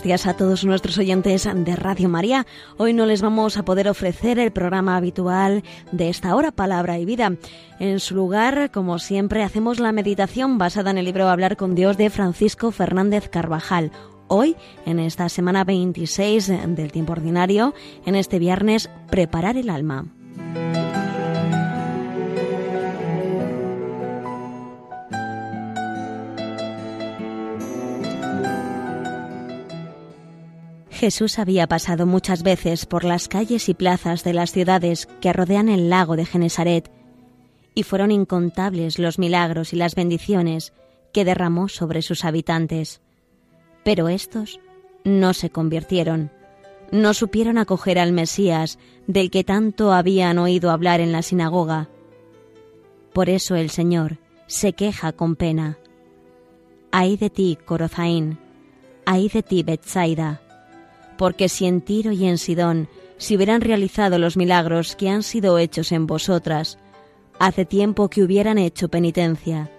Buenos días a todos nuestros oyentes de Radio María. Hoy no les vamos a poder ofrecer el programa habitual de esta hora, Palabra y Vida. En su lugar, como siempre, hacemos la meditación basada en el libro Hablar con Dios de Francisco Fernández Carvajal. Hoy, en esta semana 26 del tiempo ordinario, en este viernes, Preparar el alma. Jesús había pasado muchas veces por las calles y plazas de las ciudades que rodean el lago de Genesaret, y fueron incontables los milagros y las bendiciones que derramó sobre sus habitantes. Pero estos no se convirtieron, no supieron acoger al Mesías del que tanto habían oído hablar en la sinagoga. Por eso el Señor se queja con pena. Ay de ti, Corozaín, ay de ti, Betsaida, porque si en Tiro y en Sidón se hubieran realizado los milagros que han sido hechos en vosotras, hace tiempo que hubieran hecho penitencia.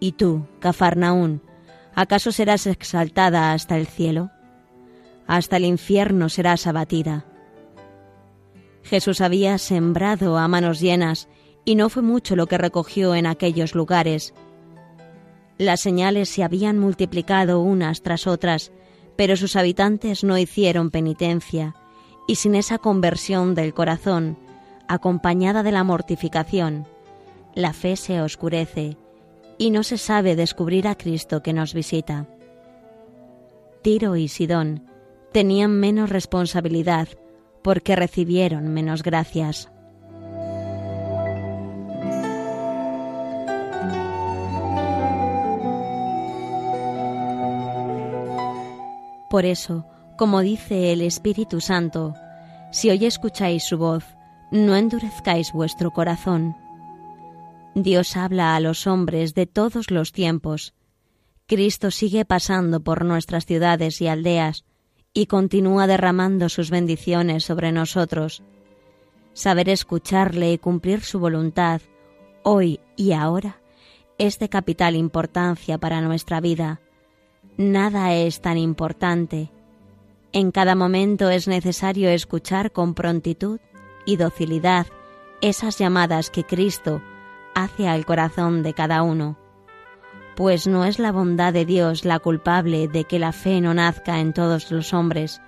Y tú, Cafarnaún, ¿acaso serás exaltada hasta el cielo? Hasta el infierno serás abatida. Jesús había sembrado a manos llenas, y no fue mucho lo que recogió en aquellos lugares. Las señales se habían multiplicado unas tras otras, pero sus habitantes no hicieron penitencia, y sin esa conversión del corazón, acompañada de la mortificación, la fe se oscurece y no se sabe descubrir a Cristo que nos visita. Tiro y Sidón tenían menos responsabilidad porque recibieron menos gracias. Por eso, como dice el Espíritu Santo, si hoy escucháis su voz, no endurezcáis vuestro corazón. Dios habla a los hombres de todos los tiempos. Cristo sigue pasando por nuestras ciudades y aldeas y continúa derramando sus bendiciones sobre nosotros. Saber escucharle y cumplir su voluntad, hoy y ahora, es de capital importancia para nuestra vida Nada es tan importante. En cada momento es necesario escuchar con prontitud y docilidad esas llamadas que Cristo hace al corazón de cada uno, pues no es la bondad de Dios la culpable de que la fe no nazca en todos los hombres,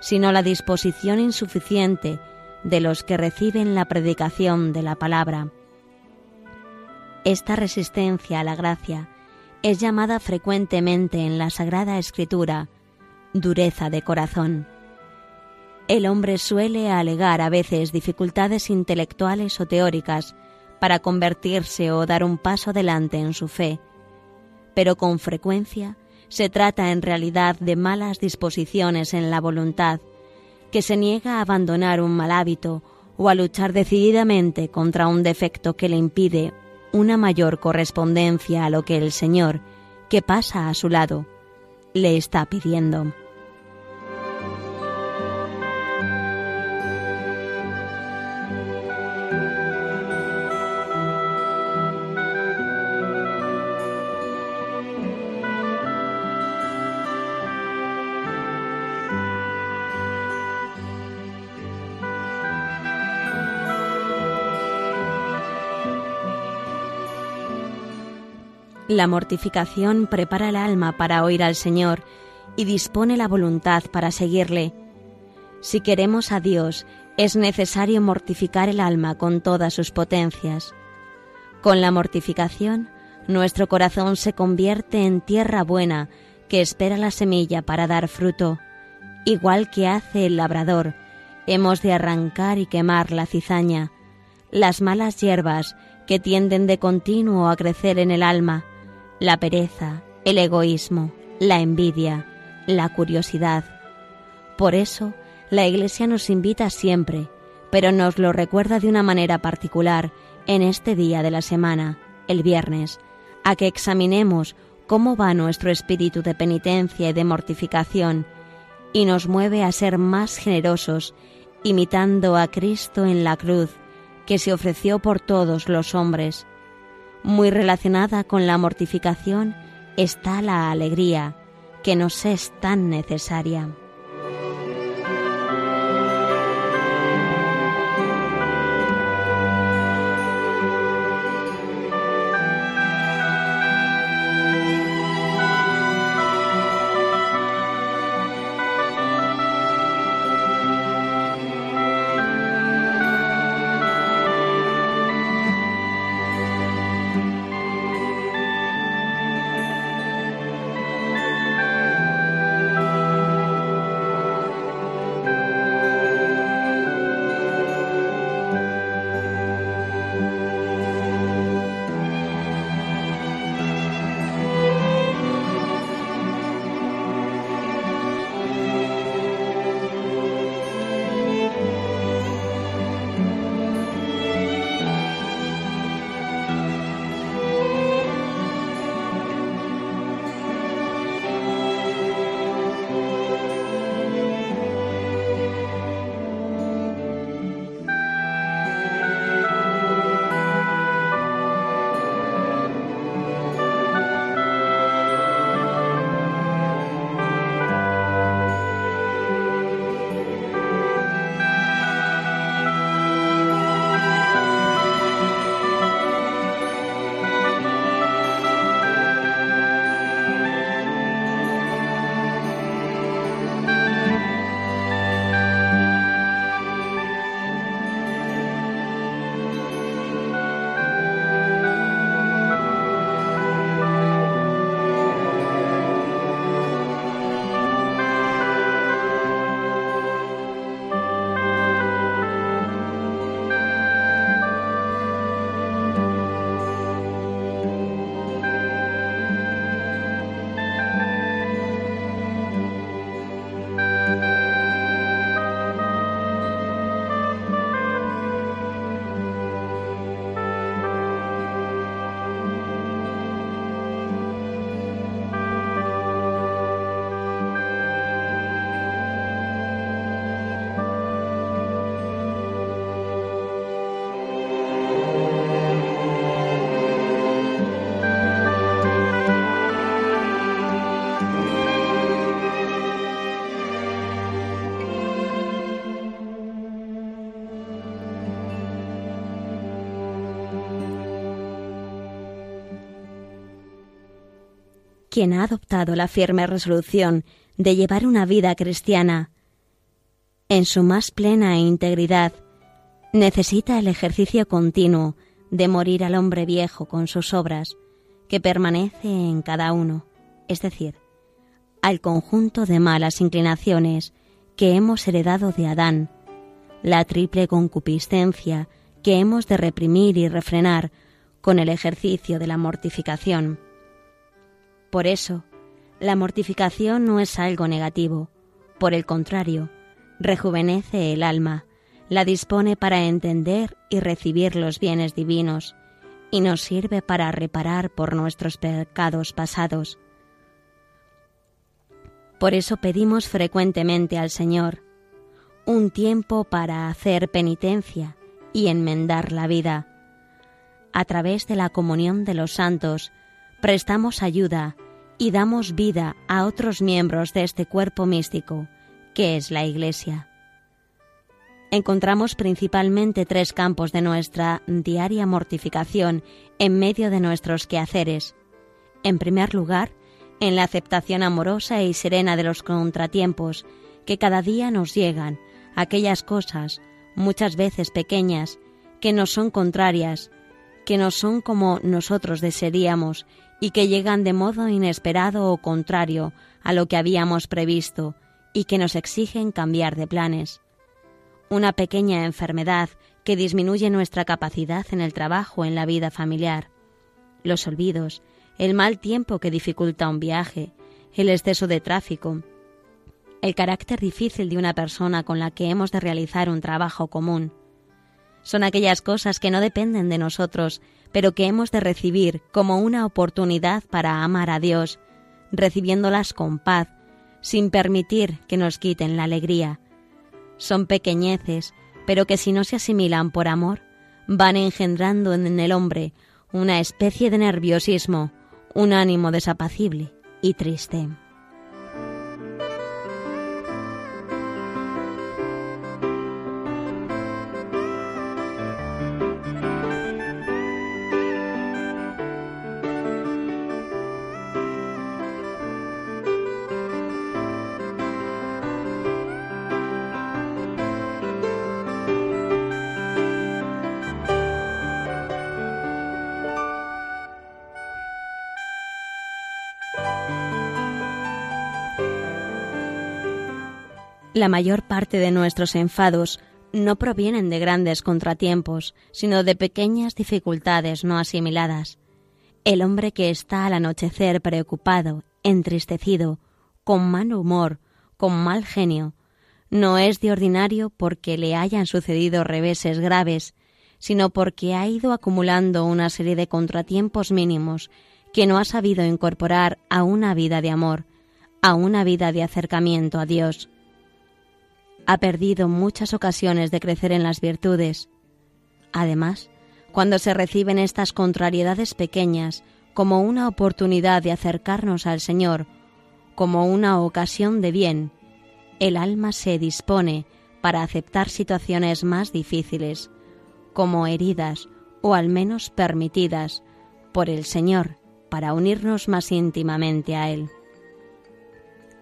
sino la disposición insuficiente de los que reciben la predicación de la palabra. Esta resistencia a la gracia es llamada frecuentemente en la Sagrada Escritura dureza de corazón. El hombre suele alegar a veces dificultades intelectuales o teóricas para convertirse o dar un paso adelante en su fe, pero con frecuencia se trata en realidad de malas disposiciones en la voluntad, que se niega a abandonar un mal hábito o a luchar decididamente contra un defecto que le impide una mayor correspondencia a lo que el Señor, que pasa a su lado, le está pidiendo. La mortificación prepara el alma para oír al Señor y dispone la voluntad para seguirle. Si queremos a Dios, es necesario mortificar el alma con todas sus potencias. Con la mortificación, nuestro corazón se convierte en tierra buena que espera la semilla para dar fruto. Igual que hace el labrador, hemos de arrancar y quemar la cizaña, las malas hierbas que tienden de continuo a crecer en el alma, la pereza, el egoísmo, la envidia, la curiosidad. Por eso, la Iglesia nos invita siempre, pero nos lo recuerda de una manera particular en este día de la semana, el viernes, a que examinemos cómo va nuestro espíritu de penitencia y de mortificación, y nos mueve a ser más generosos, imitando a Cristo en la cruz, que se ofreció por todos los hombres, muy relacionada con la mortificación está la alegría, que nos es tan necesaria. Quien ha adoptado la firme resolución de llevar una vida cristiana en su más plena integridad, necesita el ejercicio continuo de morir al hombre viejo con sus obras, que permanece en cada uno, es decir, al conjunto de malas inclinaciones que hemos heredado de Adán, la triple concupiscencia que hemos de reprimir y refrenar con el ejercicio de la mortificación. Por eso, la mortificación no es algo negativo, por el contrario, rejuvenece el alma, la dispone para entender y recibir los bienes divinos, y nos sirve para reparar por nuestros pecados pasados. Por eso pedimos frecuentemente al Señor un tiempo para hacer penitencia y enmendar la vida. A través de la comunión de los santos, prestamos ayuda y damos vida a otros miembros de este cuerpo místico, que es la Iglesia. Encontramos principalmente tres campos de nuestra diaria mortificación en medio de nuestros quehaceres. En primer lugar, en la aceptación amorosa y serena de los contratiempos que cada día nos llegan, aquellas cosas, muchas veces pequeñas, que nos son contrarias, que no son como nosotros desearíamos y que llegan de modo inesperado o contrario a lo que habíamos previsto y que nos exigen cambiar de planes. Una pequeña enfermedad que disminuye nuestra capacidad en el trabajo en la vida familiar. Los olvidos, el mal tiempo que dificulta un viaje, el exceso de tráfico, el carácter difícil de una persona con la que hemos de realizar un trabajo común. Son aquellas cosas que no dependen de nosotros, pero que hemos de recibir como una oportunidad para amar a Dios, recibiéndolas con paz, sin permitir que nos quiten la alegría. Son pequeñeces, pero que si no se asimilan por amor, van engendrando en el hombre una especie de nerviosismo, un ánimo desapacible y triste. La mayor parte de nuestros enfados no provienen de grandes contratiempos, sino de pequeñas dificultades no asimiladas. El hombre que está al anochecer preocupado, entristecido, con mal humor, con mal genio, no es de ordinario porque le hayan sucedido reveses graves, sino porque ha ido acumulando una serie de contratiempos mínimos que no ha sabido incorporar a una vida de amor, a una vida de acercamiento a Dios. Ha perdido muchas ocasiones de crecer en las virtudes. Además, cuando se reciben estas contrariedades pequeñas como una oportunidad de acercarnos al Señor, como una ocasión de bien, el alma se dispone para aceptar situaciones más difíciles, como heridas o al menos permitidas por el Señor para unirnos más íntimamente a Él.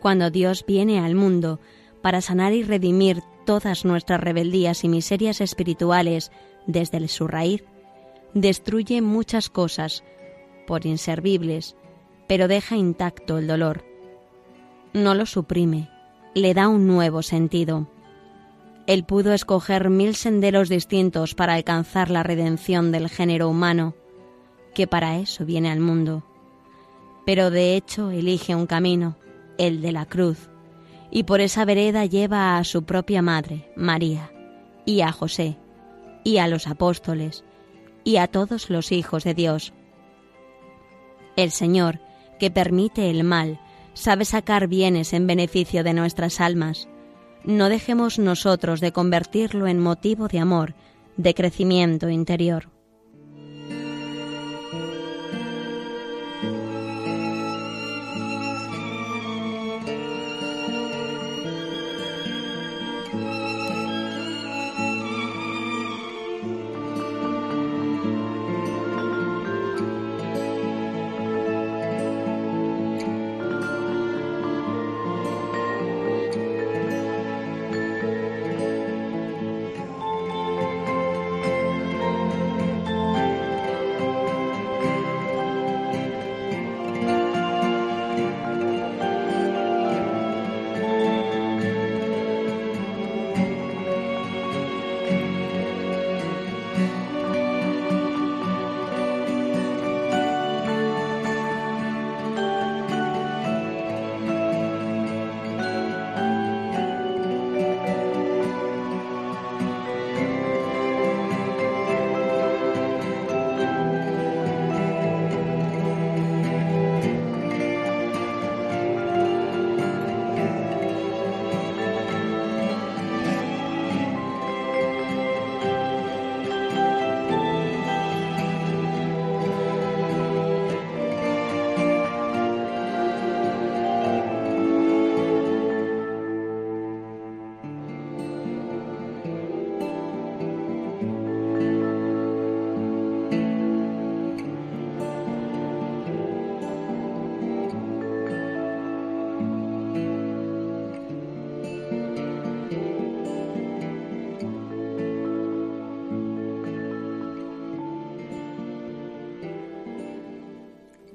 Cuando Dios viene al mundo para sanar y redimir todas nuestras rebeldías y miserias espirituales desde su raíz, destruye muchas cosas por inservibles, pero deja intacto el dolor. No lo suprime, le da un nuevo sentido. Él pudo escoger mil senderos distintos para alcanzar la redención del género humano, que para eso viene al mundo. Pero de hecho elige un camino, el de la cruz, y por esa vereda lleva a su propia madre, María, y a José, y a los apóstoles, y a todos los hijos de Dios. El Señor, que permite el mal, sabe sacar bienes en beneficio de nuestras almas no dejemos nosotros de convertirlo en motivo de amor, de crecimiento interior.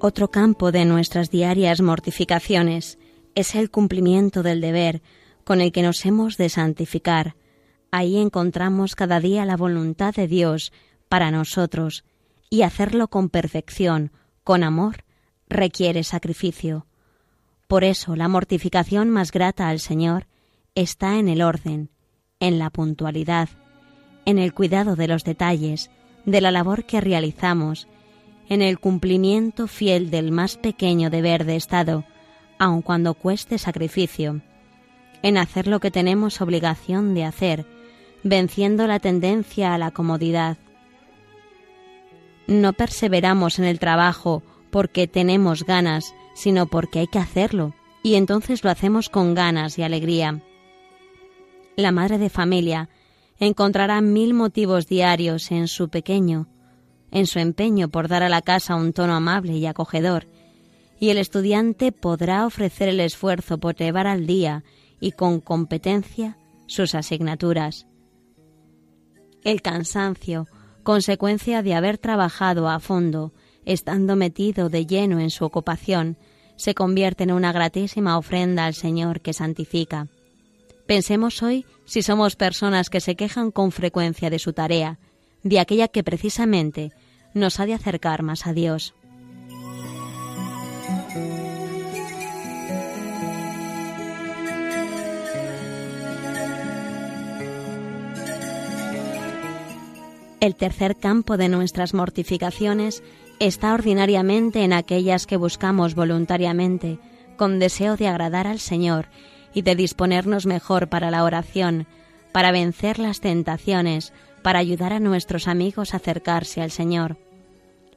Otro campo de nuestras diarias mortificaciones es el cumplimiento del deber con el que nos hemos de santificar. Ahí encontramos cada día la voluntad de Dios para nosotros y hacerlo con perfección, con amor, requiere sacrificio. Por eso la mortificación más grata al Señor está en el orden, en la puntualidad, en el cuidado de los detalles, de la labor que realizamos en el cumplimiento fiel del más pequeño deber de Estado, aun cuando cueste sacrificio, en hacer lo que tenemos obligación de hacer, venciendo la tendencia a la comodidad. No perseveramos en el trabajo porque tenemos ganas, sino porque hay que hacerlo, y entonces lo hacemos con ganas y alegría. La madre de familia encontrará mil motivos diarios en su pequeño, en su empeño por dar a la casa un tono amable y acogedor, y el estudiante podrá ofrecer el esfuerzo por llevar al día y con competencia sus asignaturas. El cansancio, consecuencia de haber trabajado a fondo, estando metido de lleno en su ocupación, se convierte en una gratísima ofrenda al Señor que santifica. Pensemos hoy si somos personas que se quejan con frecuencia de su tarea, de aquella que precisamente nos ha de acercar más a Dios. El tercer campo de nuestras mortificaciones está ordinariamente en aquellas que buscamos voluntariamente, con deseo de agradar al Señor y de disponernos mejor para la oración, para vencer las tentaciones, para ayudar a nuestros amigos a acercarse al Señor.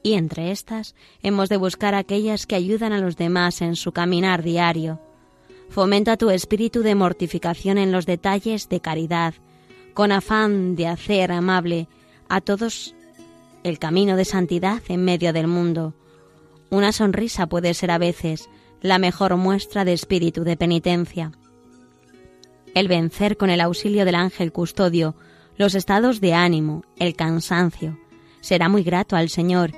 Y entre estas hemos de buscar aquellas que ayudan a los demás en su caminar diario. Fomenta tu espíritu de mortificación en los detalles de caridad, con afán de hacer amable a todos el camino de santidad en medio del mundo. Una sonrisa puede ser a veces la mejor muestra de espíritu de penitencia. El vencer con el auxilio del ángel custodio los estados de ánimo, el cansancio, será muy grato al Señor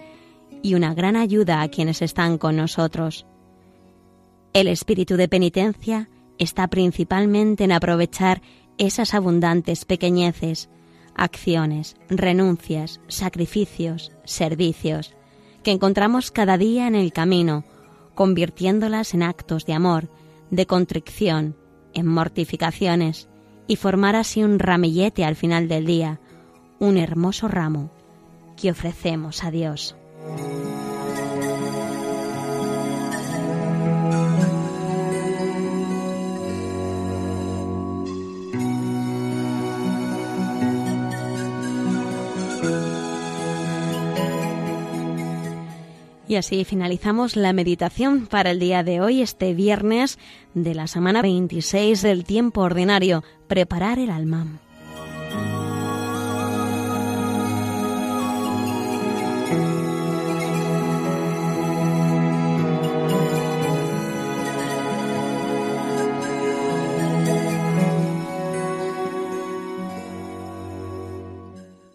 y una gran ayuda a quienes están con nosotros. El espíritu de penitencia está principalmente en aprovechar esas abundantes pequeñeces acciones, renuncias, sacrificios, servicios, que encontramos cada día en el camino, convirtiéndolas en actos de amor, de contrición, en mortificaciones, y formar así un ramillete al final del día, un hermoso ramo que ofrecemos a Dios. Y así finalizamos la meditación para el día de hoy, este viernes de la semana 26 del tiempo ordinario, preparar el alma.